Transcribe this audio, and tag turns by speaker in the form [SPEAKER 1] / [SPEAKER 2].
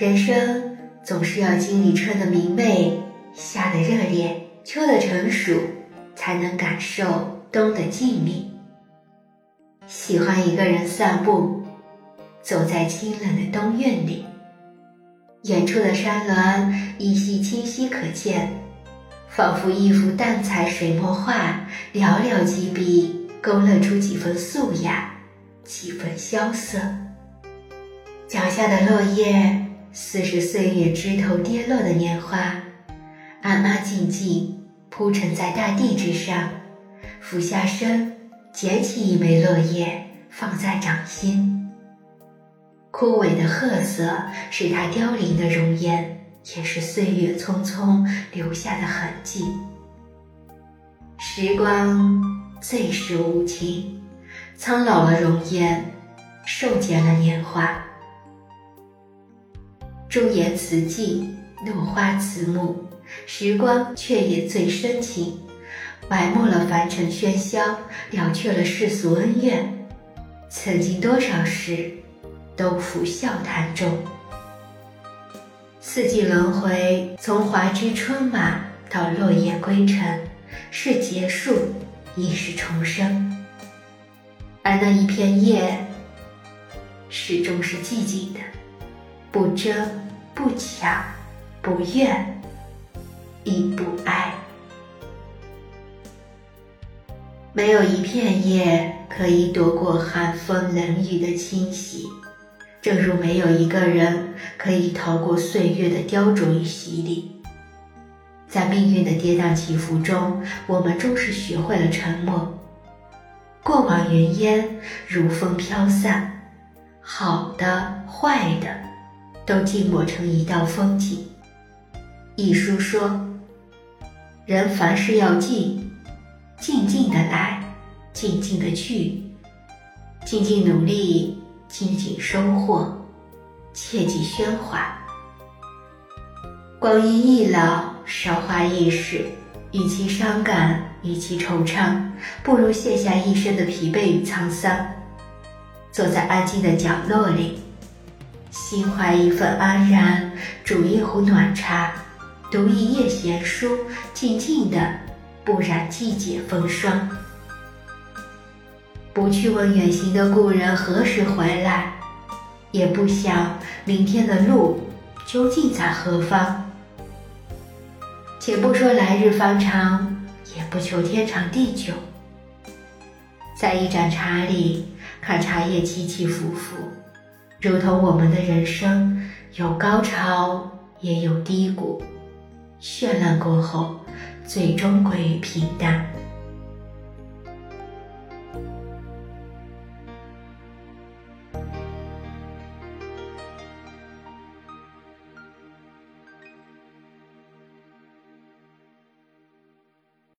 [SPEAKER 1] 人生总是要经历春的明媚、夏的热烈、秋的成熟，才能感受冬的静谧。喜欢一个人散步，走在清冷的冬院里，远处的山峦依稀清晰可见，仿佛一幅淡彩水墨画，寥寥几笔勾勒出几分素雅，几分萧瑟。脚下的落叶。似是岁月枝头跌落的年华，安安静静铺陈在大地之上。俯下身，捡起一枚落叶，放在掌心。枯萎的褐色是它凋零的容颜，也是岁月匆匆留下的痕迹。时光最是无情，苍老了容颜，瘦减了年华。朱颜辞镜，落花辞幕，时光却也最深情，埋没了凡尘喧嚣，了却了世俗恩怨。曾经多少事，都付笑谈中。四季轮回，从华枝春满到落叶归尘，是结束，亦是重生。而那一片叶，始终是寂静的。不争，不抢，不怨，亦不哀。没有一片叶可以躲过寒风冷雨的侵袭，正如没有一个人可以逃过岁月的雕琢与洗礼。在命运的跌宕起伏中，我们终是学会了沉默。过往云烟如风飘散，好的，坏的。都寂寞成一道风景。一书说：“人凡事要静，静静的来，静静的去，静静努力，静静收获，切忌喧哗。光阴易老，韶华易逝，与其伤感，与其惆怅，不如卸下一身的疲惫与沧桑，坐在安静的角落里。”心怀一份安然，煮一壶暖茶，读一页闲书，静静的，不染季节风霜。不去问远行的故人何时回来，也不想明天的路究竟在何方。且不说来日方长，也不求天长地久，在一盏茶里看茶叶起起伏伏。如同我们的人生有高潮也有低谷。绚烂过后最终归于平淡。